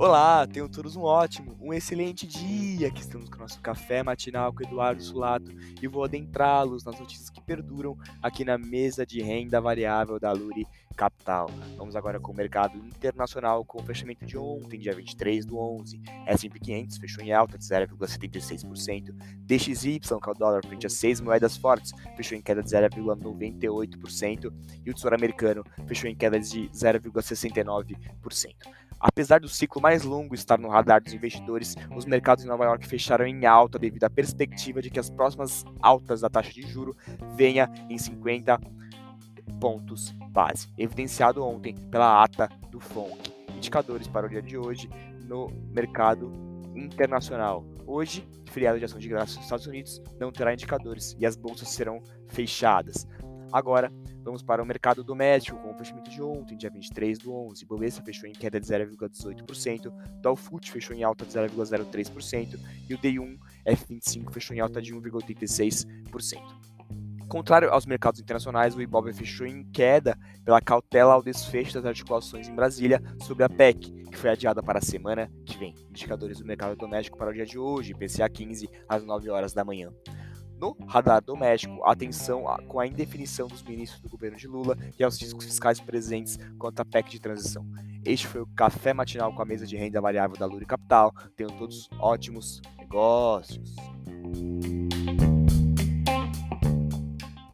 Olá, tenham todos um ótimo, um excelente dia. Aqui estamos com o nosso café matinal com Eduardo Sulato e vou adentrá-los nas notícias que perduram aqui na mesa de renda variável da Luri Capital. Vamos agora com o mercado internacional com o fechamento de ontem, dia 23 do 11. S&P 500 fechou em alta de 0,76%. DXY, que é o dólar frente a seis moedas fortes, fechou em queda de 0,98% e o Tesouro Americano fechou em queda de 0,69%. Apesar do ciclo mais longo estar no radar dos investidores, os mercados em Nova York fecharam em alta devido à perspectiva de que as próximas altas da taxa de juro venha em 50 pontos base, evidenciado ontem pela ata do FONC. Indicadores para o dia de hoje no mercado internacional. Hoje, feriado de ação de graça nos Estados Unidos, não terá indicadores e as bolsas serão fechadas. Agora, vamos para o mercado doméstico, com o fechamento de ontem, dia 23 do 11. Bovespa fechou em queda de 0,18%, Dow Food fechou em alta de 0,03% e o D1 F25 fechou em alta de 1,86%. Contrário aos mercados internacionais, o Ibov fechou em queda pela cautela ao desfecho das articulações em Brasília sobre a PEC, que foi adiada para a semana que vem. Indicadores do mercado doméstico para o dia de hoje, PCA 15 às 9 horas da manhã. No radar doméstico, atenção com a indefinição dos ministros do governo de Lula e aos riscos fiscais presentes quanto à PEC de transição. Este foi o Café Matinal com a mesa de renda variável da Luri Capital. Tenham todos ótimos negócios.